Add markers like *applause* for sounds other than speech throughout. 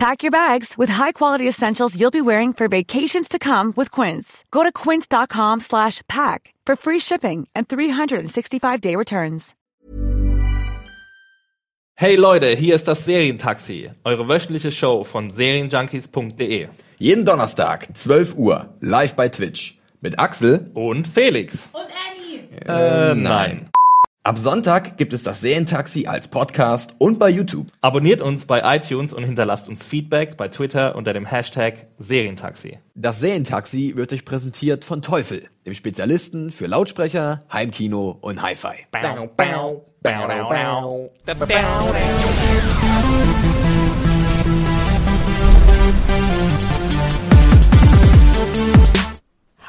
Pack your bags with high-quality essentials you'll be wearing for vacations to come with Quince. Go to quince.com slash pack for free shipping and 365-day returns. Hey Leute, hier ist das Serientaxi, eure wöchentliche Show von serienjunkies.de Jeden Donnerstag, 12 Uhr, live bei Twitch. Mit Axel. und Felix. Und Annie. Äh, nein. Ab Sonntag gibt es das Serientaxi als Podcast und bei YouTube. Abonniert uns bei iTunes und hinterlasst uns Feedback bei Twitter unter dem Hashtag Serientaxi. Das Serientaxi wird euch präsentiert von Teufel, dem Spezialisten für Lautsprecher, Heimkino und Hi-Fi.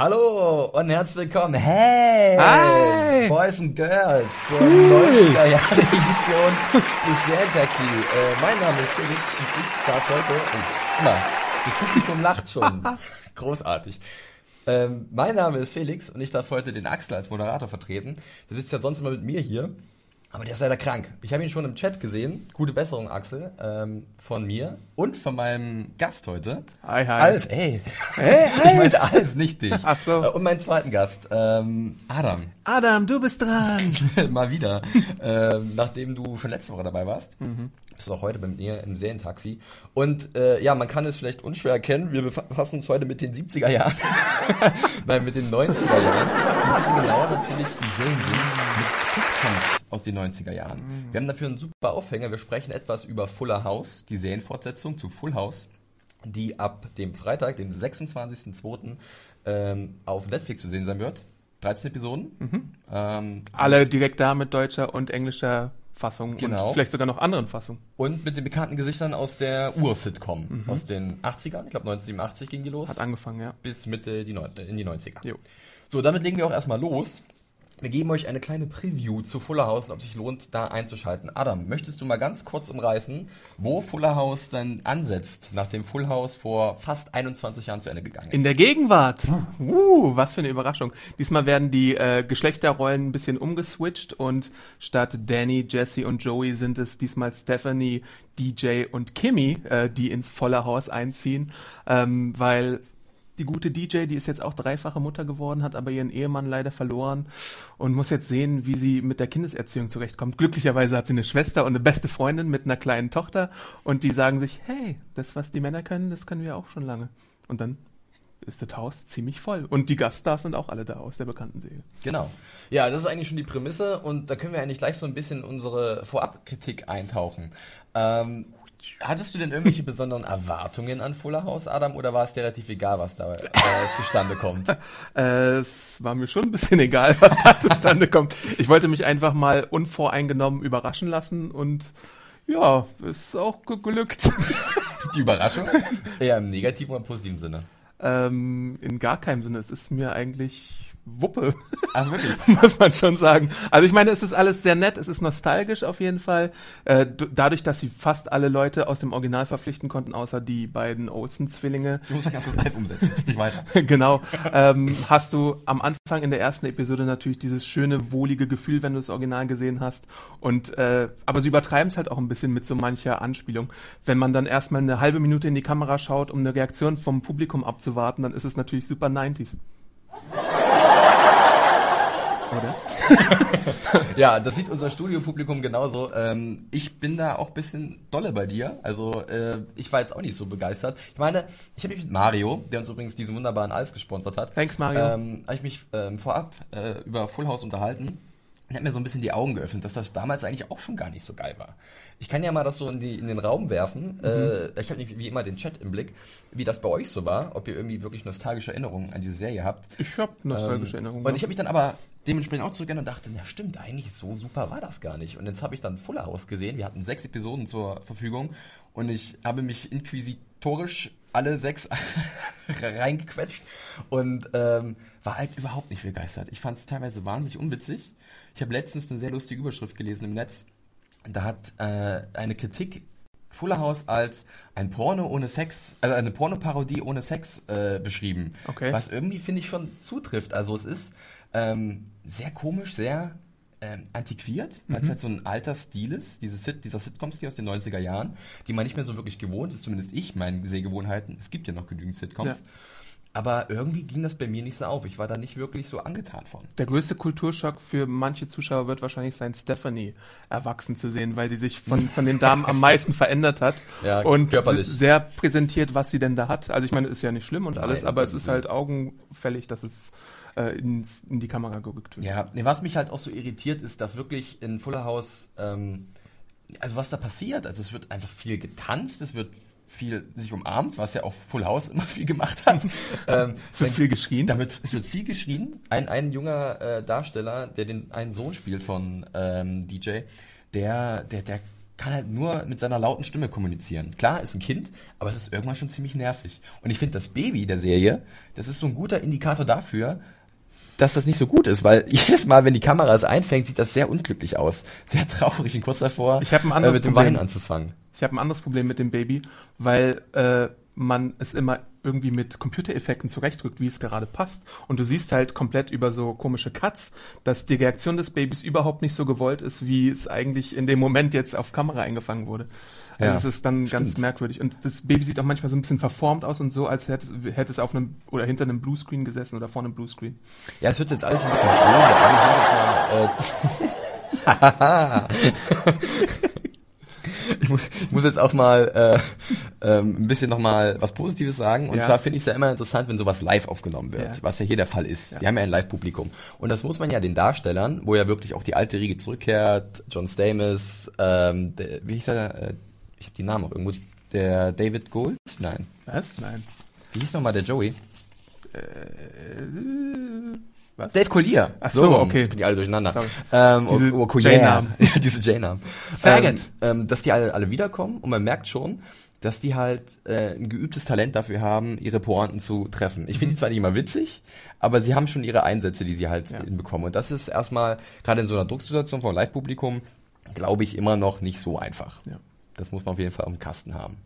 Hallo und herzlich willkommen. Hey! Hi! Boys and Girls zur 90er Jahre Edition des Serientaxi. Äh, mein Name ist Felix und ich darf heute. Oh, na, das Publikum lacht schon. *laughs* Großartig. Ähm, mein Name ist Felix und ich darf heute den Axel als Moderator vertreten. Der sitzt ja sonst immer mit mir hier. Aber der ist leider krank. Ich habe ihn schon im Chat gesehen. Gute Besserung, Axel, ähm, von mir und von meinem Gast heute. Hi, hi. Alf, ey. Hey, *laughs* Ich meinte Alf, nicht dich. Ach so. Äh, Und meinen zweiten Gast, ähm, Adam. Adam, du bist dran. *laughs* Mal wieder. ähm, nachdem du schon letzte Woche dabei warst, Mhm. bist du auch heute bei mir im Serientaxi. Und äh, ja, man kann es vielleicht unschwer erkennen, wir befassen uns heute mit den 70er Jahren. *laughs* Nein, mit den 90er Jahren. Ein bisschen genauer natürlich die Serien sind mit Sitcoms aus den 90er Jahren. Mhm. Wir haben dafür einen super Aufhänger. Wir sprechen etwas über Fuller House, die Serienfortsetzung zu Full House, die ab dem Freitag, dem 26.02. Ähm, auf Netflix zu sehen sein wird. 13 Episoden. Ähm, Mhm. Alle direkt da mit deutscher und englischer Fassung Genau. und vielleicht sogar noch anderen Fassungen. Und mit den bekannten Gesichtern aus der Ur-Sitcom, aus den 80ern, ich glaube 1987 ging die los, Hat angefangen, ja. bis Mitte die Neun- in die 90er. Jo. So, damit legen wir auch erstmal los. Wir geben euch eine kleine Preview zu Fuller House und ob sich lohnt, da einzuschalten. Adam, möchtest du mal ganz kurz umreißen, wo Fuller House dann ansetzt, nachdem Full House vor fast 21 Jahren zu Ende gegangen ist? In der Gegenwart. Uh, was für eine Überraschung. Diesmal werden die äh, Geschlechterrollen ein bisschen umgeswitcht und statt Danny, Jesse und Joey sind es diesmal Stephanie, DJ und Kimmy, äh, die ins volle Haus einziehen, ähm, weil die gute DJ, die ist jetzt auch dreifache Mutter geworden, hat aber ihren Ehemann leider verloren und muss jetzt sehen, wie sie mit der Kindeserziehung zurechtkommt. Glücklicherweise hat sie eine Schwester und eine beste Freundin mit einer kleinen Tochter und die sagen sich, hey, das, was die Männer können, das können wir auch schon lange. Und dann ist das Haus ziemlich voll. Und die Gaststars sind auch alle da aus der bekannten Serie. Genau. Ja, das ist eigentlich schon die Prämisse und da können wir eigentlich gleich so ein bisschen unsere Vorabkritik eintauchen. Ähm, hattest du denn irgendwelche besonderen Erwartungen an Fuller House, Adam, oder war es dir relativ egal, was da äh, zustande kommt? Äh, *laughs* es war mir schon ein bisschen egal, was da zustande kommt. Ich wollte mich einfach mal unvoreingenommen überraschen lassen und ja, ist auch ge- glückt. Die Überraschung? *laughs* Eher im negativen oder positiven Sinne. ähm, in gar keinem Sinne. Es ist mir eigentlich Wuppe. Ach, wirklich? *laughs* muss man schon sagen. Also ich meine, es ist alles sehr nett, es ist nostalgisch auf jeden Fall. Äh, dadurch, dass sie fast alle Leute aus dem Original verpflichten konnten, außer die beiden Olsen-Zwillinge. Du musst mal ganz kurz live umsetzen. Nicht weiter. *laughs* genau. Ähm, hast du am Anfang in der ersten Episode natürlich dieses schöne, wohlige Gefühl, wenn du das Original gesehen hast. Und äh, aber sie übertreiben es halt auch ein bisschen mit so mancher Anspielung. Wenn man dann erstmal eine halbe Minute in die Kamera schaut, um eine Reaktion vom Publikum abzuwarten, dann ist es natürlich super 90s. Oder? *laughs* Ja, das sieht unser Studiopublikum genauso. Ähm, ich bin da auch ein bisschen dolle bei dir. Also äh, ich war jetzt auch nicht so begeistert. Ich meine, ich habe mich mit Mario, der uns übrigens diesen wunderbaren Alf gesponsert hat, Thanks, Mario. ähm, habe ich mich ähm, vorab äh, über Full House unterhalten. Hat mir so ein bisschen die Augen geöffnet, dass das damals eigentlich auch schon gar nicht so geil war. Ich kann ja mal das so in, die, in den Raum werfen. Äh, ich habe nicht wie immer den Chat im Blick, wie das bei euch so war, ob ihr irgendwie wirklich nostalgische Erinnerungen an diese Serie habt. Ich habe nostalgische Ähm, Erinnerungen. Und ich habe mich dann aber dementsprechend auch zurückgegangen und dachte, ja stimmt, eigentlich so super war das gar nicht. Und jetzt habe ich dann Fuller House gesehen. Wir hatten sechs Episoden zur Verfügung und ich habe mich inquisitorisch alle sechs *laughs* reingequetscht und ähm, war halt überhaupt nicht begeistert. Ich fand es teilweise wahnsinnig unwitzig. Ich habe letztens eine sehr lustige Überschrift gelesen im Netz. Da hat äh, eine Kritik Fuller House als ein Porno ohne Sex, also eine Pornoparodie ohne Sex äh, beschrieben. Okay. Was irgendwie, finde ich, schon zutrifft. Also es ist ähm, sehr komisch, sehr ähm, antiquiert, weil es halt so ein alter Stil ist, diese Sit dieser Sitcom-Stil aus den 90er Jahren, die man nicht mehr so wirklich gewohnt ist, zumindest ich, meinen Sehgewohnheiten. Es gibt ja noch genügend Sitcoms. Ja. Aber irgendwie ging das bei mir nicht so auf. Ich war da nicht wirklich so angetan von. Der größte Kulturschock für manche Zuschauer wird wahrscheinlich sein, Stephanie erwachsen zu sehen, weil die sich von, von den Damen am meisten verändert hat *laughs* Ja, und körperlich. sehr präsentiert, was sie denn da hat. Also ich meine, ist ja nicht schlimm und alles, Nein, aber es Gottes ist halt augenfällig, dass es äh, ins, in die Kamera gerückt wird. Ja, was mich halt auch so irritiert, ist, dass wirklich in Fuller House, ähm, also was da passiert, also es wird einfach viel getanzt, es wird viel sich umarmt, was ja auch Full House immer *laughs* viel gemacht hat. *laughs* ähm, Es wird viel geschrien. Damit, es wird viel geschrien. Ein, ein junger äh, Darsteller, der den einen Sohn spielt von ähm, DJ, der, der, der kann halt nur mit seiner lauten Stimme kommunizieren. Klar, ist ein Kind, aber es ist irgendwann schon ziemlich nervig. Und ich finde, das Baby der Serie, das ist so ein guter Indikator dafür, dass das nicht so gut ist, weil *laughs* jedes Mal, wenn die Kamera es einfängt, sieht das sehr unglücklich aus. Sehr traurig und kurz davor, Ich hab ein anderes äh, mit dem Problem. Wein anzufangen. Ich habe ein anderes Problem mit dem Baby, weil äh, man es immer irgendwie mit Computereffekten zurechtrückt, wie es gerade passt. Und du siehst halt komplett über so komische Cuts, dass die Reaktion des Babys überhaupt nicht so gewollt ist, wie es eigentlich in dem Moment jetzt auf Kamera eingefangen wurde. Also Ja, das ist dann ganz stimmt. merkwürdig. Und das Baby sieht auch manchmal so ein bisschen verformt aus und so, als hätte es, hätte es auf einem oder hinter einem Bluescreen gesessen oder vor einem Bluescreen. Ja, es hört sich jetzt alles ein bisschen böse an. *laughs* Ich muss jetzt mal, äh, ich, muss, ich muss jetzt auch mal äh, ähm, ein bisschen noch mal was Positives sagen. Und Ja. zwar finde ich es ja immer interessant, wenn sowas live aufgenommen wird, Ja. was ja hier der Fall ist. Wir haben ja ein Live-Publikum. Und das muss man ja den Darstellern, wo ja wirklich auch die alte Riege zurückkehrt, John Stamos, ähm, der, wie hieß er, äh, ich habe die Namen auch irgendwo, der David Gold? Nein. Was? Nein. Wie hieß nochmal der Joey? Was? Dave Collier. Ach so, rum. okay. Ich bin die alle durcheinander. Sorry. Ähm, Diese oh, oh. J-Namen. Ja, diese J-Namen. Saget. Ähm, ähm, dass die alle, alle wiederkommen und man merkt schon, dass die halt äh, ein geübtes Talent dafür haben, ihre Pointen zu treffen. Ich finde die zwar nicht immer witzig, aber sie haben schon ihre Einsätze, die sie halt Ja. hinbekommen. Und das ist erstmal, gerade in so einer Drucksituation vom Live-Publikum, glaube ich, immer noch nicht so einfach. Ja. Das muss man auf jeden Fall dem Kasten haben.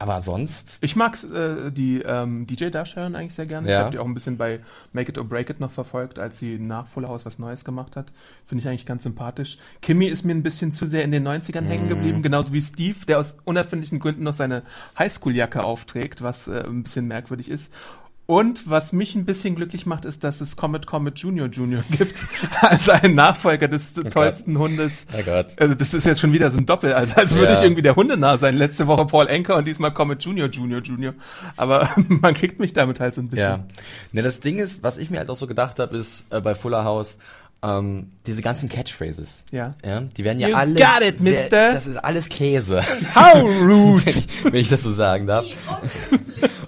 Aber sonst, Ich mag äh, die ähm, DJ-Darstellerin eigentlich sehr gerne. Ja. Ich habe die auch ein bisschen bei Make It or Break It noch verfolgt, als sie nach Full House was Neues gemacht hat. Finde ich eigentlich ganz sympathisch. Kimmy ist mir ein bisschen zu sehr in den 90ern hängen Mhm. geblieben, genauso wie Steve, der aus unerfindlichen Gründen noch seine Highschool-Jacke aufträgt, was äh, ein bisschen merkwürdig ist. Und was mich ein bisschen glücklich macht, ist, dass es Comet Comet Junior Junior *laughs* gibt, als einen Nachfolger des tollsten Hundes. Oh Gott. Also das ist jetzt schon wieder so ein Doppel, also als würde Ja. ich irgendwie der Hundenah sein. Letzte Woche Paul Enker und diesmal Comet Junior Junior Junior. Aber *laughs* man kriegt mich damit halt so ein bisschen. Ja. Ne, das Ding ist, was ich mir halt auch so gedacht habe, ist äh, bei Fuller House, ähm, diese ganzen Catchphrases. Ja. ja. Die werden ja You alle. got it, mister. Der- Das ist alles Käse. How rude! *laughs* wenn, ich, wenn ich das so sagen darf.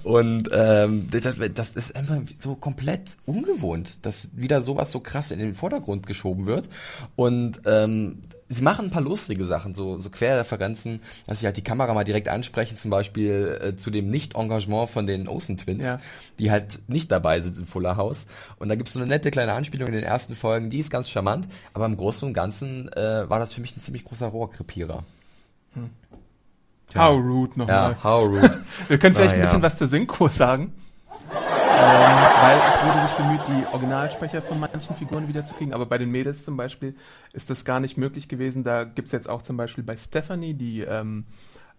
Und ähm, das, das ist einfach so komplett ungewohnt, dass wieder sowas so krass in den Vordergrund geschoben wird. Und ähm, sie machen ein paar lustige Sachen, so, so Querreferenzen, dass sie halt die Kamera mal direkt ansprechen, zum Beispiel äh, zu dem Nicht-Engagement von den Olsen Twins, Ja. die halt nicht dabei sind in Fuller House. Und da gibt's so eine nette kleine Anspielung in den ersten Folgen, die ist ganz charmant, aber im Großen und Ganzen äh, war das für mich ein ziemlich großer Rohrkrepierer. How rude nochmal. Ja, how rude. *laughs* Wir können vielleicht Ah, ein bisschen ja. was zur Synchro sagen. Ähm, weil es wurde sich bemüht, die Originalsprecher von manchen Figuren wiederzukriegen, aber bei den Mädels zum Beispiel ist das gar nicht möglich gewesen. Da gibt's jetzt auch zum Beispiel bei Stephanie die ähm,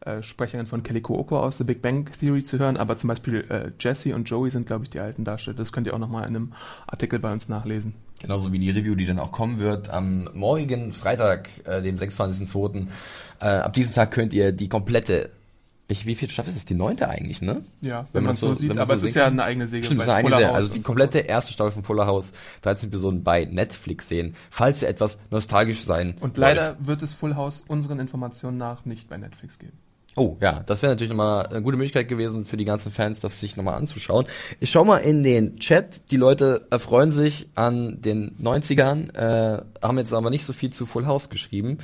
äh, Sprecherin von Kelly Oko aus The Big Bang Theory zu hören, aber zum Beispiel äh, Jesse und Joey sind, glaube ich, die alten Darsteller. Das könnt ihr auch nochmal in einem Artikel bei uns nachlesen. Genauso wie die Review, die dann auch kommen wird am morgigen Freitag, äh, dem 26.02. Äh, ab diesem Tag könnt ihr die komplette, ich, wie viel Staffel ist es? Die neunte eigentlich, ne? Ja, wenn, man das so, sieht, wenn aber so es ist ja eine eigene Serie. Stimmt, es ist bei eine eigene Serie. House Also die komplette erste Staffel von Fuller House, 13 Episoden bei Netflix sehen, falls ihr etwas nostalgisch sein Und wollt. leider wird es Full House unseren Informationen nach nicht bei Netflix geben. Oh, ja, das wäre natürlich nochmal eine gute Möglichkeit gewesen für die ganzen Fans, das sich nochmal anzuschauen. Ich schau mal in den Chat. Die Leute erfreuen sich an den 90ern, äh, haben jetzt aber nicht so viel zu Full House geschrieben.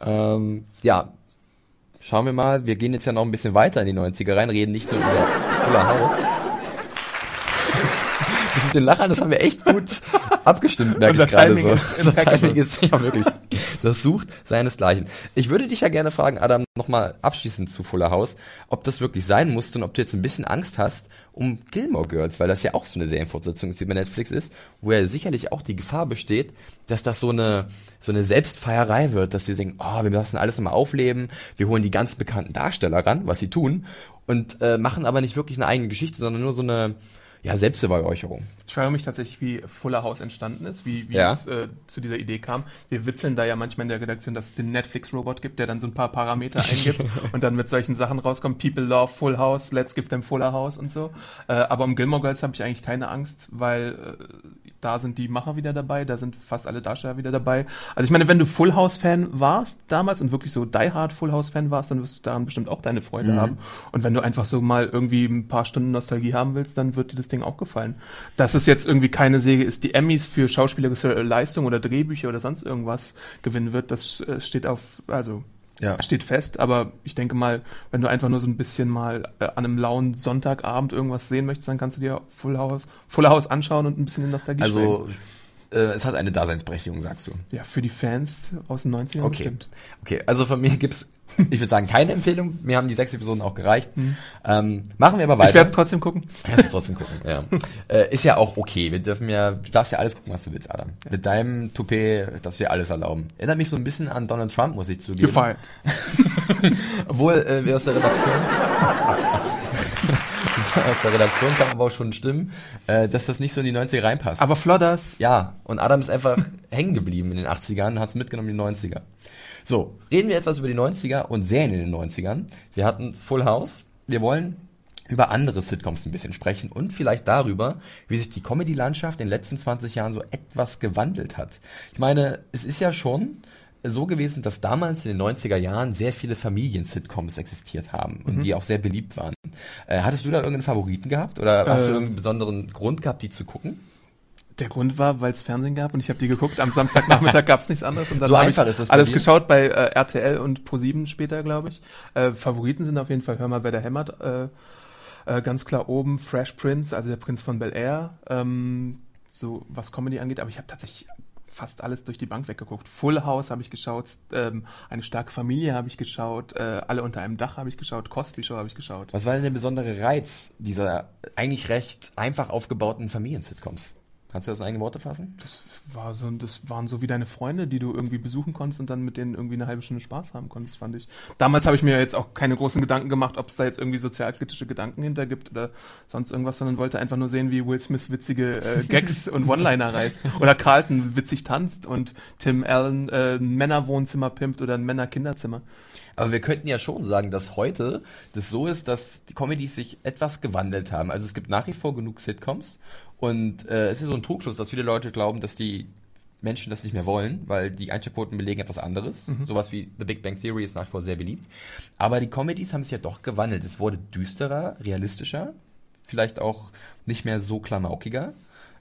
Ähm, ja, schauen wir mal. Wir gehen jetzt ja noch ein bisschen weiter in die 90er rein, reden nicht nur über Fuller House. *laughs* Das mit den Lachern, das haben wir echt gut abgestimmt, merke ich gerade so. *laughs* Unser. Timing ist ja wirklich, das sucht seinesgleichen. Ich würde dich ja gerne fragen, Adam, nochmal abschließend zu Fuller House, ob das wirklich sein musste und ob du jetzt ein bisschen Angst hast um Gilmore Girls, weil das ja auch so eine Serienfortsetzung ist, die bei Netflix ist, wo ja sicherlich auch die Gefahr besteht, dass das so eine, so eine Selbstfeierei wird, dass sie denken, oh, wir lassen alles nochmal aufleben, wir holen die ganz bekannten Darsteller ran, was sie tun, und äh, machen aber nicht wirklich eine eigene Geschichte, sondern nur so eine, ja, Selbstbeweihräucherung. Ich frage mich tatsächlich, wie Fuller House entstanden ist, wie, wie Ja. es äh, zu dieser Idee kam. Wir witzeln da ja manchmal in der Redaktion, dass es den Netflix-Robot gibt, der dann so ein paar Parameter eingibt *laughs* und dann mit solchen Sachen rauskommt. People love Full House, let's give them Fuller House und so. Äh, aber um Gilmore Girls habe ich eigentlich keine Angst, weil äh, da sind die Macher wieder dabei, da sind fast alle Darsteller wieder dabei. Also ich meine, wenn du Full House-Fan warst damals und wirklich so Die Hard Full House-Fan warst, dann wirst du daran bestimmt auch deine Freude haben. Und wenn du einfach so mal irgendwie ein paar Stunden Nostalgie haben willst, dann wird dir das Ding auch gefallen. Dass es jetzt irgendwie keine Säge ist, die Emmys für schauspielerische Leistung oder Drehbücher oder sonst irgendwas gewinnen wird, das äh, steht auf, also Ja. steht fest, aber ich denke mal, wenn du einfach nur so ein bisschen mal äh, an einem lauen Sonntagabend irgendwas sehen möchtest, dann kannst du dir Full House, Full House anschauen und ein bisschen in Nostalgie. Also, äh, es hat eine Daseinsberechtigung, sagst du. Ja, für die Fans aus den 90ern Okay. bestimmt. Okay, also von mir gibt's, *laughs* ich würde sagen, keine Empfehlung. Mir haben die sechs Episoden auch gereicht. Ähm, machen wir aber Mhm. Ich weiter. werde trotzdem gucken. Du trotzdem gucken, ja. *laughs* äh, ist ja auch okay. Wir dürfen ja, du darfst ja alles gucken, was du willst, Adam. Mit deinem Toupet, dass wir alles erlauben. Erinnert mich so ein bisschen an Donald Trump, muss ich zugeben. Gefallen. *laughs* Obwohl, äh, wir aus der Redaktion, *laughs* aus der Redaktion kam aber auch schon stimmen, äh, dass das nicht so in die 90er reinpasst. Aber Flodders. Ja, und Adam ist einfach *laughs* hängen geblieben in den 80ern und hat es mitgenommen in die 90er. So, reden wir etwas über die 90er und Serien in den 90ern. Wir hatten Full House. Wir wollen über andere Sitcoms ein bisschen sprechen und vielleicht darüber, wie sich die Comedy-Landschaft in den letzten 20 Jahren so etwas gewandelt hat. Ich meine, es ist ja schon so gewesen, dass damals in den 90er Jahren sehr viele Familien-Sitcoms existiert haben und die auch sehr beliebt waren. Äh, hattest du da irgendeinen Favoriten gehabt oder hast du Äh, irgendeinen besonderen Grund gehabt, die zu gucken? Der Grund war, weil es Fernsehen gab und ich habe die geguckt. Am Samstagnachmittag gab es nichts anderes und dann So habe ich bei alles dir? geschaut bei äh, RTL und Pro7 später, glaube ich. Äh, Favoriten sind auf jeden Fall Hör mal, wer da hämmert. Äh, äh, ganz klar oben Fresh Prince, also der Prinz von Bel Air. Ähm, so was Comedy angeht, aber ich habe tatsächlich fast alles durch die Bank weggeguckt. Full House habe ich geschaut, ähm, eine starke Familie habe ich geschaut, äh, alle unter einem Dach habe ich geschaut, Cosby Show habe ich geschaut. Was war denn der besondere Reiz dieser eigentlich recht einfach aufgebauten Familien-Sitcoms? Kannst du das in eigene Worte fassen? Das war so, das waren so wie deine Freunde, die du irgendwie besuchen konntest und dann mit denen irgendwie eine halbe Stunde Spaß haben konntest, fand ich. Damals habe ich mir jetzt auch keine großen Gedanken gemacht, ob es da jetzt irgendwie sozialkritische Gedanken hinter gibt oder sonst irgendwas, sondern wollte einfach nur sehen, wie Will Smith witzige äh, *laughs* Gags und One-Liner reißt oder Carlton witzig tanzt und Tim Allen äh, ein Männerwohnzimmer pimpt oder ein Männerkinderzimmer. Aber wir könnten ja schon sagen, dass heute das so ist, dass die Comedies sich etwas gewandelt haben. Also es gibt nach wie vor genug Sitcoms und äh, es ist so ein Trugschluss, dass viele Leute glauben, dass die Menschen das nicht mehr wollen, weil die Einschaltquoten belegen etwas anderes. Sowas wie The Big Bang Theory ist nach wie vor sehr beliebt. Aber die Comedies haben sich ja doch gewandelt. Es wurde düsterer, realistischer, vielleicht auch nicht mehr so klamaukiger,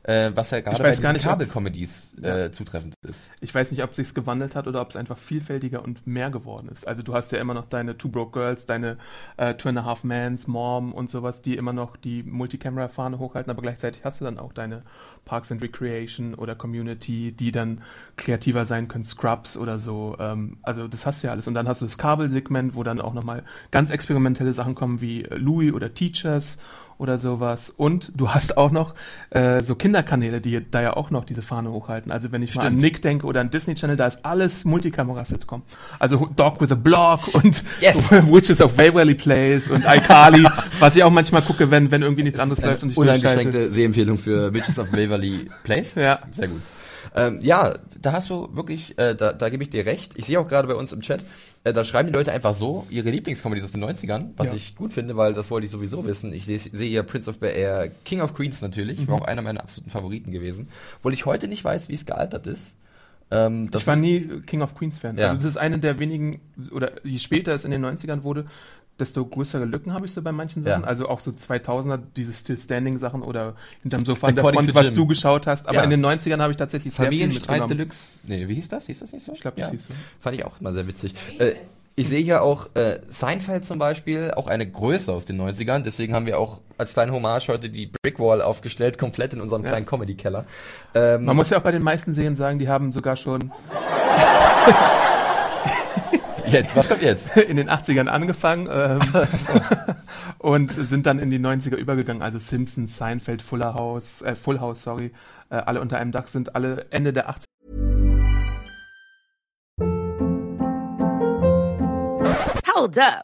äh, was ja gerade bei diesen Kabelcomedies äh, zutreffend ist. Ich weiß nicht, ob sich's gewandelt hat oder ob es einfach vielfältiger und mehr geworden ist. Also du hast ja immer noch deine Two Broke Girls, deine äh, Two and a Half Mans, Mom und sowas, die immer noch die Multicamera-Fahne hochhalten, aber gleichzeitig hast du dann auch deine Parks and Recreation oder Community, die dann kreativer sein können, Scrubs oder so. Ähm, also das hast du ja alles. Und dann hast du das Kabelsegment, wo dann auch nochmal ganz experimentelle Sachen kommen wie äh, Louis oder Teachers oder sowas. Und du hast auch noch äh, so Kinderkanäle, die da ja auch noch diese Fahne hochhalten. Also wenn ich mal an Stimmt. Nick denke oder an Disney Channel, da ist alles Multikamera-Sitcom. Also Dog with a Block und Yes. *laughs* Witches of Waverly Place und iCarly, *laughs* was ich auch manchmal gucke, wenn, wenn irgendwie nichts anderes läuft und ich. Uneingeschränkte Sehempfehlung für Witches of Waverly Place. Ja. Sehr gut. Ähm, ja, da hast du wirklich, äh, da, da gebe ich dir recht. Ich sehe auch gerade bei uns im Chat, äh, da schreiben die Leute einfach so ihre Lieblingscomedies aus den 90ern, was Ja. ich gut finde, weil das wollte ich sowieso wissen. Ich sehe hier Prince of Bel Air, King of Queens natürlich, Mhm. war auch einer meiner absoluten Favoriten gewesen. Obwohl ich heute nicht weiß, wie es gealtert ist. Ähm, das Ich war nie King of Queens Fan. Ja. Also das ist eine der wenigen, oder je später es in den 90ern wurde, desto größere Lücken habe ich so bei manchen Sachen. Ja. Also auch so 2000er, diese Still Standing Sachen oder hinterm Sofa der Front, was du geschaut hast. Aber Ja. in den 90ern habe ich tatsächlich Familienstreit. Deluxe. Nee, wie hieß das? Hieß das nicht so? Ich glaub, das hieß so. Fand ich auch immer sehr witzig. Äh, Ich sehe hier auch äh, Seinfeld zum Beispiel, auch eine Größe aus den 90ern. Deswegen haben wir auch als kleine Hommage heute die Brickwall aufgestellt, komplett in unserem kleinen Comedy-Keller. Ähm, Man muss ja auch bei den meisten Serien sagen, die haben sogar schon *laughs* jetzt, was kommt jetzt? *laughs* in den 80ern angefangen ähm, *laughs* und sind dann in die 90er übergegangen. Also Simpsons, Seinfeld, Fuller House, äh, Full House, sorry, äh, alle unter einem Dach sind alle Ende der 80er. Hold up.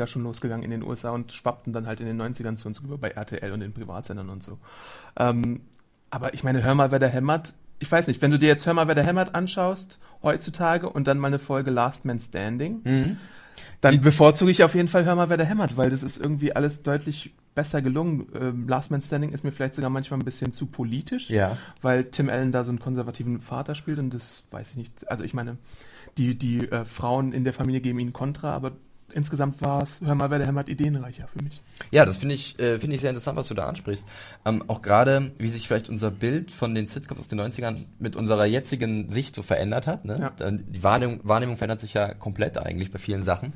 ja schon losgegangen in den USA und schwappten dann halt in den 90ern zu uns rüber bei RTL und den Privatsendern und so. Ähm, aber ich meine, hör mal, wer da hämmert. Ich weiß nicht, wenn du dir jetzt Hör mal, wer da hämmert anschaust, heutzutage und dann mal eine Folge Last Man Standing, Mhm. dann bevorzuge ich auf jeden Fall Hör mal, wer da hämmert, weil das ist irgendwie alles deutlich besser gelungen. Ähm, Last Man Standing ist mir vielleicht sogar manchmal ein bisschen zu politisch, Ja. weil Tim Allen da so einen konservativen Vater spielt und das weiß ich nicht. Also ich meine, die, die äh, Frauen in der Familie geben ihn Kontra, aber insgesamt war es, hör mal, wer da hämmert, ideenreicher für mich. Ja, das finde ich, äh, finde ich sehr interessant, was du da ansprichst. Ähm, auch gerade, wie sich vielleicht unser Bild von den Sitcoms aus den 90ern mit unserer jetzigen Sicht so verändert hat. Ne? Ja. Die Wahrnehmung, Wahrnehmung verändert sich ja komplett eigentlich bei vielen Sachen.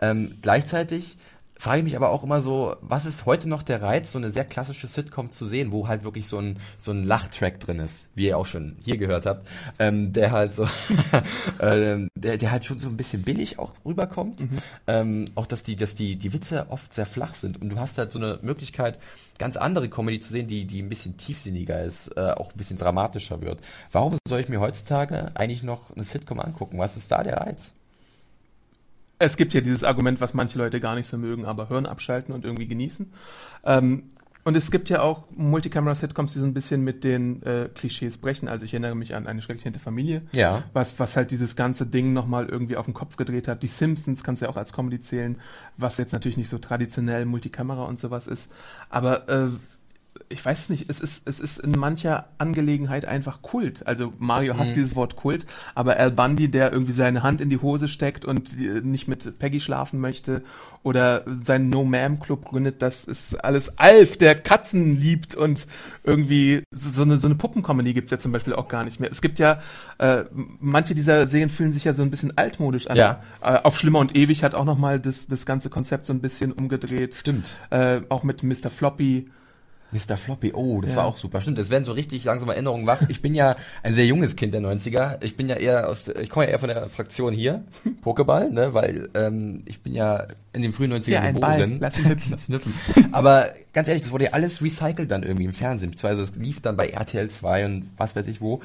Ähm, gleichzeitig frage ich mich aber auch immer so, was ist heute noch der Reiz, so eine sehr klassische Sitcom zu sehen, wo halt wirklich so ein, so ein Lachtrack drin ist, wie ihr auch schon hier gehört habt, ähm, der halt so, *laughs* ähm, der, der halt schon so ein bisschen billig auch rüberkommt. Ähm, auch, dass die, dass die, die Witze oft sehr flach sind und du hast halt so eine Möglichkeit, ganz andere Comedy zu sehen, die, die ein bisschen tiefsinniger ist, äh, auch ein bisschen dramatischer wird. Warum soll ich mir heutzutage eigentlich noch eine Sitcom angucken? Was ist da der Reiz? Es gibt ja dieses Argument, was manche Leute gar nicht so mögen, aber hören, abschalten und irgendwie genießen. Ähm, und es gibt ja auch Multicamera-Sitcoms, die so ein bisschen mit den äh, Klischees brechen. Also ich erinnere mich an eine schrecklich nette Familie, Ja. was, was halt dieses ganze Ding nochmal irgendwie auf den Kopf gedreht hat. Die Simpsons kannst du ja auch als Comedy zählen, was jetzt natürlich nicht so traditionell Multicamera und sowas ist. Aber äh, ich weiß nicht, es ist, es ist in mancher Angelegenheit einfach Kult. Also Mario hasst dieses Wort Kult, aber Al Bundy, der irgendwie seine Hand in die Hose steckt und äh, nicht mit Peggy schlafen möchte oder seinen No Ma'am Club gründet, das ist alles Alf, der Katzen liebt und irgendwie so so eine, so eine Puppencomedy gibt's ja zum Beispiel auch gar nicht mehr. Es gibt ja, äh, manche dieser Serien fühlen sich ja so ein bisschen altmodisch an. Ja. Äh, auf Schlimmer und Ewig hat auch nochmal das, das ganze Konzept so ein bisschen umgedreht. Stimmt. Äh, auch mit Mr. Floppy. Mr. Floppy, oh, das Ja. war auch super. Stimmt, das werden so richtig langsam Erinnerungen wach. Ich bin ja ein sehr junges Kind der 90er. Ich bin ja eher aus, ich komme ja eher von der Fraktion hier, *laughs* Pokéball, ne, weil ähm, ich bin ja in den frühen 90ern Ja, ein geboren. Ball, lass ihn hüpfen. *laughs* Lass ihn hüpfen. Aber ganz ehrlich, das wurde ja alles recycelt dann irgendwie im Fernsehen, beziehungsweise es lief dann bei RTL 2 und was weiß ich wo.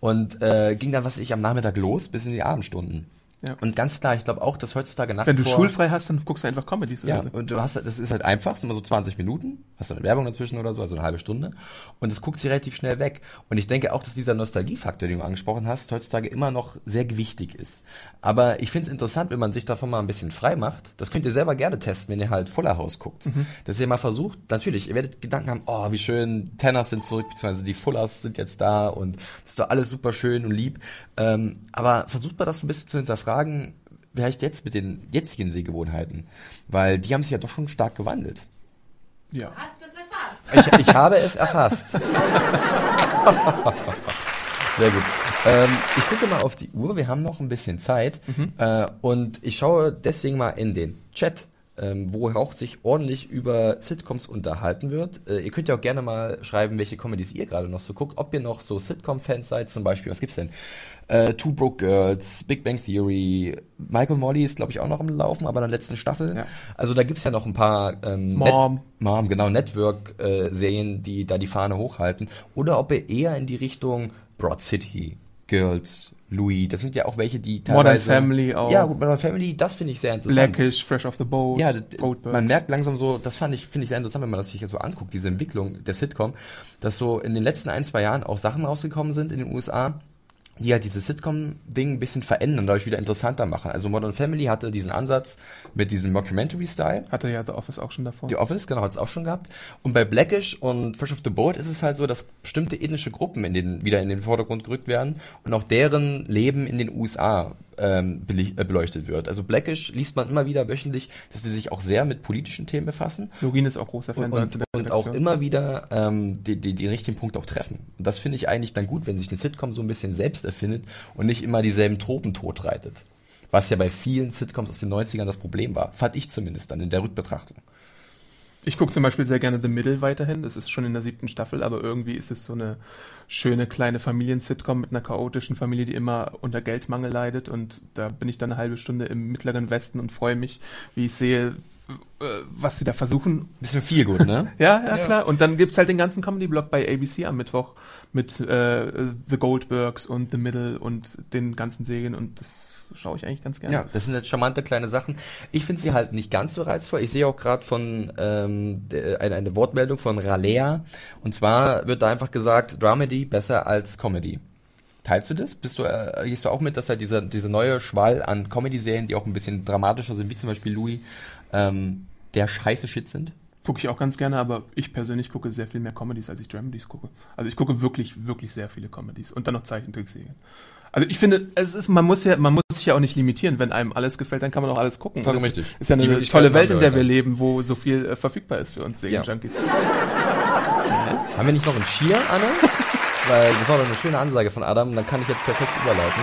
Und äh, ging dann, was weiß ich, am Nachmittag los bis in die Abendstunden. Ja. Und ganz klar, ich glaube auch, dass heutzutage nach Wenn du schulfrei hast, dann guckst du einfach Comedies. ja, oder so. und du hast, das ist halt einfach, sind immer so 20 Minuten, hast du eine Werbung dazwischen oder so, also eine halbe Stunde. Und es guckt sich relativ schnell weg. Und ich denke auch, dass dieser Nostalgiefaktor, den du angesprochen hast, heutzutage immer noch sehr gewichtig ist. Aber ich finde es interessant, wenn man sich davon mal ein bisschen frei macht. Das könnt ihr selber gerne testen, wenn ihr halt Fuller House guckt. Dass ihr mal versucht, natürlich, ihr werdet Gedanken haben, oh, wie schön, Tenners sind zurück, beziehungsweise die Fullers sind jetzt da und das ist doch alles super schön und lieb. Ähm, aber versucht mal das ein bisschen zu hinterfragen, vielleicht jetzt mit den jetzigen Sehgewohnheiten, weil die haben sich ja doch schon stark gewandelt. Ja. Ich, ich habe es erfasst. *laughs* Sehr gut. Ähm, ich gucke mal auf die Uhr, wir haben noch ein bisschen Zeit äh, und ich schaue deswegen mal in den Chat, ähm, wo auch sich ordentlich über Sitcoms unterhalten wird. Äh, ihr könnt ja auch gerne mal schreiben, welche Comedies ihr gerade noch so guckt, ob ihr noch so Sitcom-Fans seid, zum Beispiel, was gibt's denn? Äh, Two Broke Girls, Big Bang Theory, Michael Molly ist glaube ich auch noch im Laufen, aber in der letzten Staffel. Ja. Also da gibt's ja noch ein paar ähm, Mom. Net Mom, genau, Network-Serien, die da die Fahne hochhalten. Oder ob ihr eher in die Richtung Broad City, Girls, Louis, das sind ja auch welche, die Modern teilweise... Family auch. Ja, gut, Modern Family, das finde ich sehr interessant. Blackish, Fresh off the Boat, Ja, Goldberg. man merkt langsam so, das fand ich, finde ich sehr interessant, wenn man das sich so anguckt, diese Entwicklung der Sitcom, dass so in den letzten ein, zwei Jahren auch Sachen rausgekommen sind in den USA, die halt dieses Sitcom-Ding ein bisschen verändern, dadurch wieder interessanter machen. Also Modern Family hatte diesen Ansatz mit diesem Mockumentary-Style. Hatte ja The Office auch schon davor. Die Office, genau, hat es auch schon gehabt. Und bei Blackish und Fresh of the Boat ist es halt so, dass bestimmte ethnische Gruppen in den, wieder in den Vordergrund gerückt werden und auch deren Leben in den USA ähm, äh, beleuchtet wird. Also Blackish liest man immer wieder wöchentlich, dass sie sich auch sehr mit politischen Themen befassen Lorin ist auch großer Fan und, und, und auch immer wieder ähm, die, die, die richtigen Punkte auch treffen. Und das finde ich eigentlich dann gut, wenn sich eine Sitcom so ein bisschen selbst erfindet und nicht immer dieselben Tropen totreitet. Was ja bei vielen Sitcoms aus den 90ern das Problem war. Fand ich zumindest dann in der Rückbetrachtung. Ich gucke zum Beispiel sehr gerne The Middle weiterhin. Das ist schon in der siebten Staffel, aber irgendwie ist es so eine schöne kleine Familien-Sitcom mit einer chaotischen Familie, die immer unter Geldmangel leidet. Und da bin ich dann eine halbe Stunde im mittleren Westen und freue mich, wie ich sehe, äh, was sie da versuchen. Bisschen viel gut, ne? *laughs* Ja, ja, klar. Und dann gibt's halt den ganzen Comedy-Blog bei ABC am Mittwoch mit äh, The Goldbergs und The Middle und den ganzen Serien und das schaue ich eigentlich ganz gerne. Ja, das sind jetzt charmante kleine Sachen. Ich finde sie halt nicht ganz so reizvoll. Ich sehe auch gerade von ähm, eine, eine Wortmeldung von Ralea. Und zwar wird da einfach gesagt, Dramedy besser als Comedy. Teilst du das? Bist du, äh, gehst du auch mit, dass halt dieser, diese neue Schwall an Comedy-Serien, die auch ein bisschen dramatischer sind, wie zum Beispiel Louis, ähm, der scheiße Shit sind? Gucke ich auch ganz gerne, aber ich persönlich gucke sehr viel mehr Comedies, als ich Dramedies gucke. Also ich gucke wirklich, wirklich sehr viele Comedies und dann noch Zeichentrickserien. Also ich finde, es ist, man muss ja, man muss sich ja auch nicht limitieren. Wenn einem alles gefällt, dann kann man auch alles gucken. Vollkommen Das richtig. Ist ja Die eine Möglichkeiten tolle Welt, in der wir leben, wo so viel äh, verfügbar ist für uns Ja. Serienjunkies. *laughs* Haben wir nicht noch einen Cheer, Anne? Weil das war doch eine schöne Ansage von Adam, dann kann ich jetzt perfekt überleiten.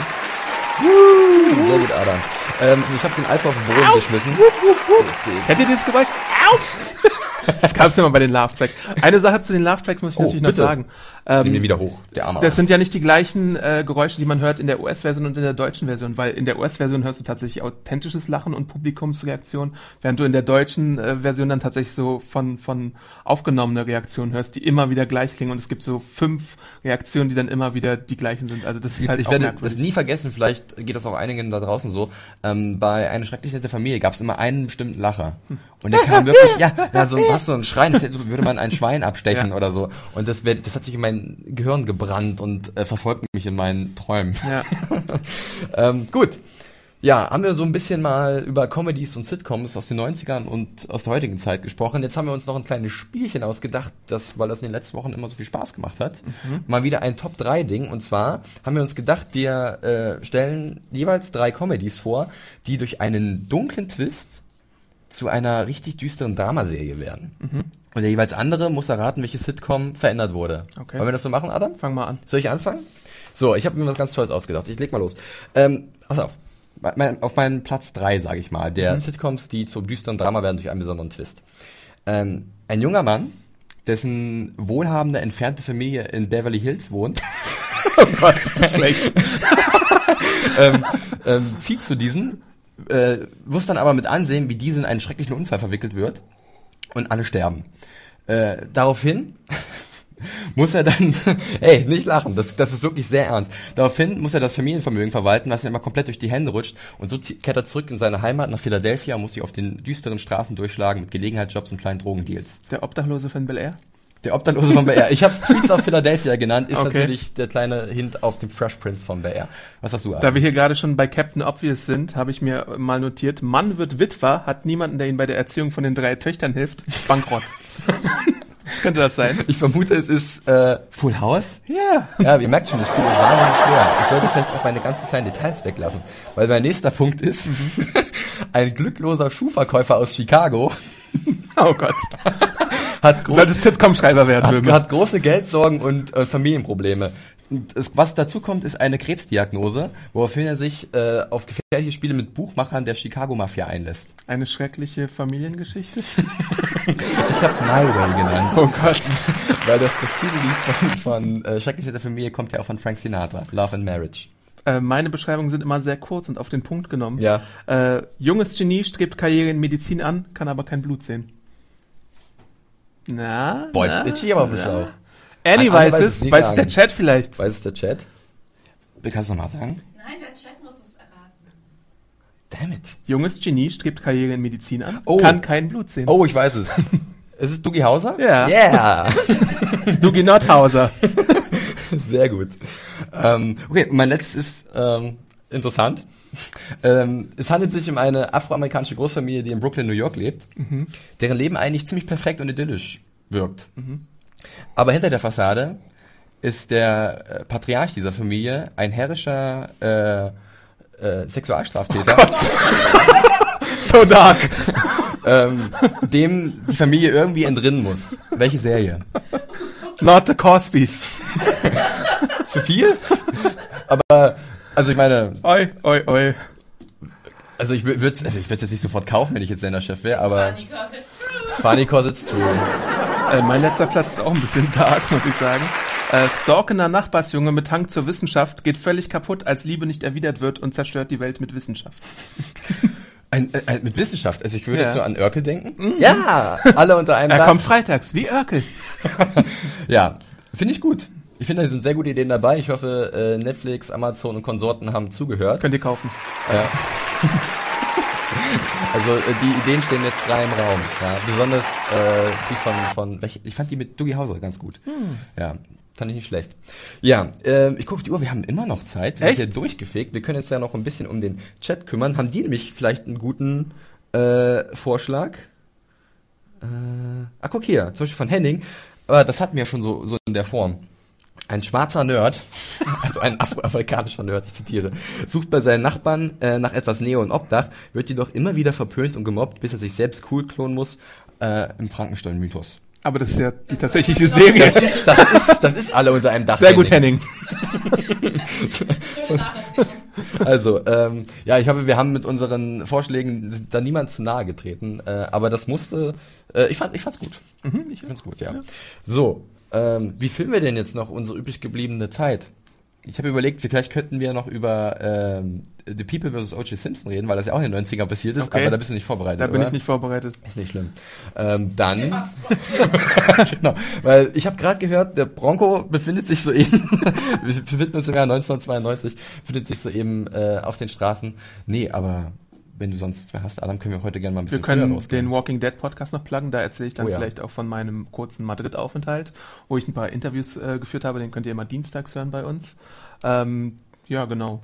Sehr gut, Adam. Ähm, ich habe den Alpha auf den Boden geschmissen. Kennt ihr dieses Geräusch? *laughs* Das gab's ja mal bei den Love Tracks. Eine Sache zu den Love Tracks muss ich Oh, natürlich noch bitte. sagen. Nimm Ähm, den wieder hoch, der arme Das sind ja nicht die gleichen äh, Geräusche, die man hört in der US-Version und in der deutschen Version, weil in der US-Version hörst du tatsächlich authentisches Lachen und Publikumsreaktion, während du in der deutschen äh, Version dann tatsächlich so von, von aufgenommene Reaktionen hörst, die immer wieder gleich klingen und es gibt so fünf Reaktionen, die dann immer wieder die gleichen sind. Also das ist halt ich werde merkwürdig. das nie vergessen, vielleicht geht das auch einigen da draußen so. Ähm, bei einer schrecklich nette Familie gab es immer einen bestimmten Lacher. Und der kam wirklich, ja, ja so, was, so ein Schreien, das hätte- würde man ein *laughs* Schwein abstechen Ja. oder so. Und das, wär, das hat sich in mein Gehirn gebrannt und äh, verfolgt mich in meinen Träumen. Ja. *laughs* ähm, gut. Ja, haben wir so ein bisschen mal über Comedies und Sitcoms aus den 90ern und aus der heutigen Zeit gesprochen. Jetzt haben wir uns noch ein kleines Spielchen ausgedacht, das, weil das in den letzten Wochen immer so viel Spaß gemacht hat. Mal wieder ein Top-3-Ding. Und zwar haben wir uns gedacht, wir äh, stellen jeweils drei Comedies vor, die durch einen dunklen Twist zu einer richtig düsteren Dramaserie werden. Und der jeweils andere muss erraten, welche Sitcom verändert wurde. Okay. Wollen wir das so machen, Adam? Fang mal an. Soll ich anfangen? So, ich habe mir was ganz Tolles ausgedacht. Ich leg mal los. Ähm, pass auf. Mein, auf meinen Platz drei, sage ich mal, der Sitcoms, die zum düsteren Drama werden durch einen besonderen Twist. Ähm, ein junger Mann, dessen wohlhabende, entfernte Familie in Beverly Hills wohnt, *laughs* Oh Gott, ist schlecht. *laughs* ähm, ähm, zieht zu diesen, äh, muss dann aber mit ansehen, wie diese in einen schrecklichen Unfall verwickelt wird und alle sterben. Äh, daraufhin *laughs* muss er dann, *laughs* ey, nicht lachen, das, das ist wirklich sehr ernst. Daraufhin muss er das Familienvermögen verwalten, was ihm immer komplett durch die Hände rutscht und so kehrt er zurück in seine Heimat nach Philadelphia und muss sich auf den düsteren Straßen durchschlagen mit Gelegenheitsjobs und kleinen Drogendeals. Der Obdachlose von Bel Air? Der Obdachlose von Bel Air. Ich habe Streets of Philadelphia genannt, ist Okay. natürlich der kleine Hint auf den Fresh Prince von Bel Air. Was hast du, Da Adam? wir hier gerade schon bei Captain Obvious sind, habe ich mir mal notiert, Mann wird Witwer, hat niemanden, der ihm bei der Erziehung von den drei Töchtern hilft, bankrott. *laughs* Was könnte das sein? Ich vermute, es ist äh, Full House. Ja. Ja, ihr merkt schon, das Spiel ist wahnsinnig schwer. Ich sollte vielleicht auch meine ganzen kleinen Details weglassen. Weil mein nächster Punkt ist, *laughs* ein glückloser Schuhverkäufer aus Chicago Oh Gott. *laughs* hat, groß, solltest Sitcom-Schreiber werden, hat, hat große Geldsorgen und äh, Familienprobleme. Und es, was dazu kommt, ist eine Krebsdiagnose, woraufhin er sich äh, auf gefährliche Spiele mit Buchmachern der Chicago-Mafia einlässt. Eine schreckliche Familiengeschichte? *laughs* Ich hab's Nightway genannt. Oh Gott. *laughs* Weil das, das Titellied von, von äh, Schrecklich der Familie kommt ja auch von Frank Sinatra. Love and Marriage. Äh, meine Beschreibungen sind immer sehr kurz und auf den Punkt genommen. Ja. Äh, junges Genie strebt Karriere in Medizin an, kann aber kein Blut sehen. Na? Boah, jetzt ich aber auf dem Schlauch. Annie weiß weiß es, weiß es der Chat vielleicht. Weiß es der Chat? Kannst du nochmal sagen? Nein, der Chat muss es erraten. Damn it. Junges Genie strebt Karriere in Medizin an, Oh. kann kein Blut sehen. Oh, ich weiß es. *laughs* ist es Dougie Hauser? Ja. Yeah. *laughs* Dugi Nordhauser. *laughs* Sehr gut. Ähm, okay, mein letztes ist ähm, interessant. Ähm, es handelt sich um eine afroamerikanische Großfamilie, die in Brooklyn, New York lebt, deren Leben eigentlich ziemlich perfekt und idyllisch wirkt. Aber hinter der Fassade ist der äh, Patriarch dieser Familie ein herrischer äh, äh, Sexualstraftäter, *laughs* So dark. ähm, dem die Familie irgendwie entrinnen muss. Welche Serie? Not the Cosbys. *laughs* Zu viel? Aber, also ich meine, Oi, oi, oi. also ich würde also ich würde jetzt nicht sofort kaufen, wenn ich jetzt Senderchef wäre, aber Funny, 'cause it's true. it's funny cause it's true. Äh, mein letzter Platz ist auch ein bisschen dark, muss ich sagen. Äh, stalkender Nachbarsjunge mit Hang zur Wissenschaft geht völlig kaputt, als Liebe nicht erwidert wird und zerstört die Welt mit Wissenschaft. *laughs* Ein, äh, ein, mit Wissenschaft, also ich würde Ja. jetzt so an Örkel denken. Ja, alle unter einem Er Dach. kommt freitags, wie Örkel. *laughs* Ja, finde ich gut. Ich finde, da sind sehr gute Ideen dabei. Ich hoffe, äh, Netflix, Amazon und Konsorten haben zugehört. Könnt ihr kaufen. *laughs* Also äh, die Ideen stehen jetzt frei im Raum. Ja, besonders äh, die von von welche, ich fand die mit Dougie Hauser ganz gut. Ja, fand ich nicht schlecht. Ja, äh, ich gucke auf die Uhr. Wir haben immer noch Zeit. Wir Echt? sind hier durchgefegt. Wir können uns ja noch ein bisschen um den Chat kümmern. Haben die nämlich vielleicht einen guten äh, Vorschlag? Äh, ah, guck hier, zum Beispiel von Henning. Aber das hatten wir ja schon so so in der Form. Ein schwarzer Nerd, *laughs* also ein afroamerikanischer Nerd, ich zitiere, sucht bei seinen Nachbarn äh, nach etwas Nähe und Obdach, wird jedoch immer wieder verpönt und gemobbt, bis er sich selbst cool klonen muss, äh, im Frankenstein-Mythos. Aber das ist ja die tatsächliche Serie. Das ist, das ist, das ist alle unter einem Dach. Sehr gut, Henning. Also, ähm, ja, ich habe, wir haben mit unseren Vorschlägen da niemand zu nahe getreten, äh, aber das musste, äh, ich fand, ich fand's gut. ich fand's gut, ja. So, ähm, wie filmen wir denn jetzt noch unsere übrig gebliebene Zeit? Ich habe überlegt, vielleicht könnten wir noch über ähm, The People vs. O.J. Simpson reden, weil das ja auch in den 90ern passiert ist, Okay. aber da bist du nicht vorbereitet. Da bin oder? ich nicht vorbereitet. Ist nicht schlimm. Ähm, dann, *laughs* genau, weil ich habe gerade gehört, der Bronco befindet sich soeben, *laughs* wir befinden uns im Jahr 1992, befindet sich soeben äh, auf den Straßen. Nee, aber wenn du sonst wer hast, Adam, können wir heute gerne mal ein Wir bisschen früher können den Walking Dead Podcast noch pluggen, da erzähle ich dann Oh ja. vielleicht auch von meinem kurzen Madrid-Aufenthalt, wo ich ein paar Interviews äh, geführt habe, den könnt ihr immer dienstags hören bei uns. Ähm, ja, genau.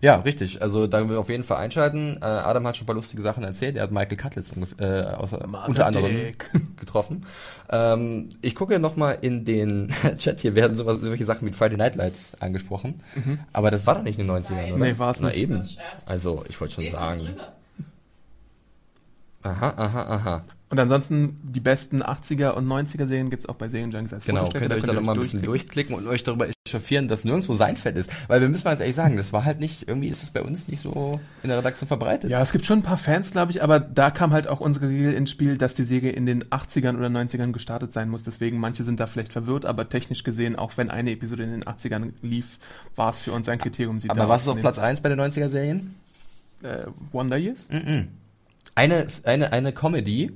Ja, richtig. Also da wir auf jeden Fall einschalten. Äh, Adam hat schon ein paar lustige Sachen erzählt. Er hat Michael Cutlitz äh, außer, unter anderem *laughs* getroffen. Ähm, ich gucke noch mal in den *laughs* Chat. Hier werden sowas, solche Sachen wie Friday Night Lights angesprochen. Aber das war doch nicht in den 90ern, oder? Nee, war's Na nicht. eben. Scherz. Also, ich wollte schon sagen. drüber. Aha, aha, aha. Und ansonsten die besten 80er und 90er Serien gibt's auch bei Serienjunkies als Genau, könnt ihr euch da noch mal ein bisschen durchklicken. und euch darüber echauffieren, dass nirgendwo Seinfeld ist. Weil wir müssen mal jetzt ehrlich sagen, das war halt nicht, irgendwie ist es bei uns nicht so in der Redaktion verbreitet. Ja, es gibt schon ein paar Fans, glaube ich, aber da kam halt auch unsere Regel ins Spiel, dass die Serie in den 80ern oder 90ern gestartet sein muss. Deswegen, manche sind da vielleicht verwirrt, aber technisch gesehen, auch wenn eine Episode in den 80ern lief, war es für uns ein Kriterium, sie Aber was ist auf. Platz 1 bei den 90er-Serien? Äh, Wonder Years? Eine, eine, eine Comedy,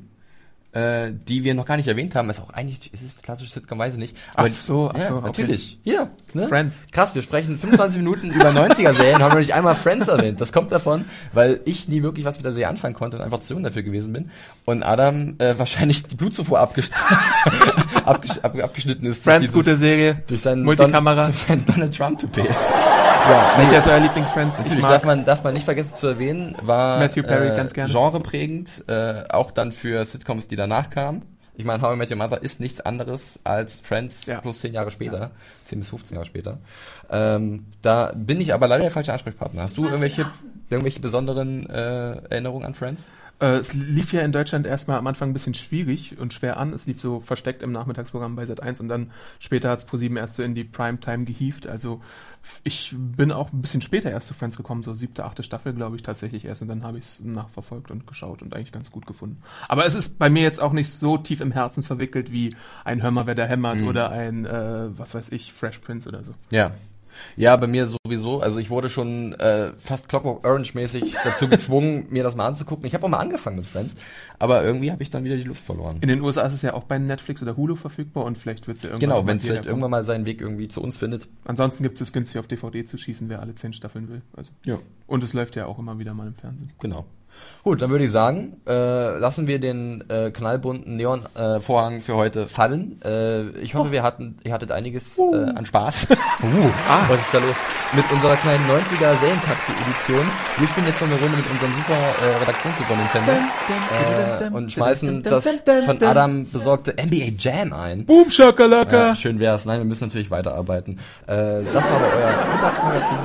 äh, die wir noch gar nicht erwähnt haben, ist auch eigentlich, ist es klassische Sitcom, weiß ich nicht. Ach so, ach ja, so, okay. natürlich. Hier, ne? Friends. Krass, wir sprechen 25 Minuten über 90er-Serien, haben wir nicht einmal Friends erwähnt. Das kommt davon, weil ich nie wirklich was mit der Serie anfangen konnte und einfach zu jung dafür gewesen bin. Und Adam äh, wahrscheinlich die Blutzufuhr abgesch *laughs* abgesch ab abgeschnitten ist. Friends, dieses- gute Serie. Durch seinen Multikamera. Don, durch seinen Donald Trump-Toupet. Ja, Welcher ist euer Lieblingsfriends? Ich Natürlich, darf man, darf man nicht vergessen zu erwähnen, war Matthew Perry äh, ganz gerne. genreprägend, äh, auch dann für Sitcoms, die danach kamen. Ich meine, How I Met Your Mother ist nichts anderes als Friends Ja. plus zehn Jahre später, zehn bis 15 Jahre später. Ähm, da bin ich aber leider der falsche Ansprechpartner. Hast du irgendwelche, irgendwelche besonderen äh, Erinnerungen an Friends? Äh, es lief ja in Deutschland erstmal am Anfang ein bisschen schwierig und schwer an. Es lief so versteckt im Nachmittagsprogramm bei Sat1 und dann später hat es ProSieben erst so in die Primetime gehievt. Also ich bin auch ein bisschen später erst zu Friends gekommen, so siebte, achte Staffel, glaube ich, tatsächlich erst. Und dann habe ich es nachverfolgt und geschaut und eigentlich ganz gut gefunden. Aber es ist bei mir jetzt auch nicht so tief im Herzen verwickelt wie ein Hör mal, wer da hämmert oder ein, äh, was weiß ich, Fresh Prince oder so. Ja. Ja, bei mir sowieso. Also ich wurde schon äh, fast Clockwork Orange-mäßig dazu gezwungen, *laughs* mir das mal anzugucken. Ich habe auch mal angefangen mit Friends, aber irgendwie habe ich dann wieder die Lust verloren. In den USA ist es ja auch bei Netflix oder Hulu verfügbar und vielleicht wird es ja irgendwann. Genau, mal wenn es vielleicht kommen. irgendwann mal seinen Weg irgendwie zu uns findet. Ansonsten gibt es günstig auf DVD zu schießen, wer alle zehn Staffeln will. Also. Ja. Und es läuft ja auch immer wieder mal im Fernsehen. Genau. Gut, dann würde ich sagen, äh, lassen wir den äh, knallbunten Neonvorhang äh, für heute fallen. Äh, ich hoffe, wir hatten, ihr hattet einiges äh, an Spaß. *laughs* uh, ah. Was ist da los? Mit unserer kleinen 90er Serientaxi-Edition. Wir spielen jetzt noch eine Runde mit unserem super äh, Redaktionssuper Nintendo äh, und schmeißen das von Adam besorgte NBA Jam ein. Boom, Shakalaka! Ja, schön wär's. Nein, wir müssen natürlich weiterarbeiten. Äh, das war aber euer Mittagsmagazin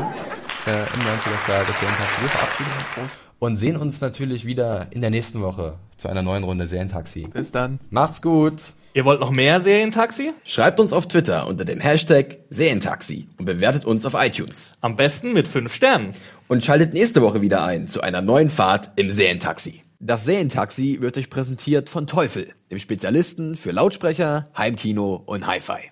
äh, im 90er Style des Serientaxi. Wir verabschieden uns und sehen uns natürlich wieder in der nächsten Woche zu einer neuen Runde Serientaxi. Bis dann. Macht's gut. Ihr wollt noch mehr Serientaxi? Schreibt uns auf Twitter unter dem Hashtag Serientaxi und bewertet uns auf iTunes. Am besten mit 5 Sternen. Und schaltet nächste Woche wieder ein zu einer neuen Fahrt im Serientaxi. Das Serientaxi wird euch präsentiert von Teufel, dem Spezialisten für Lautsprecher, Heimkino und Hi-Fi.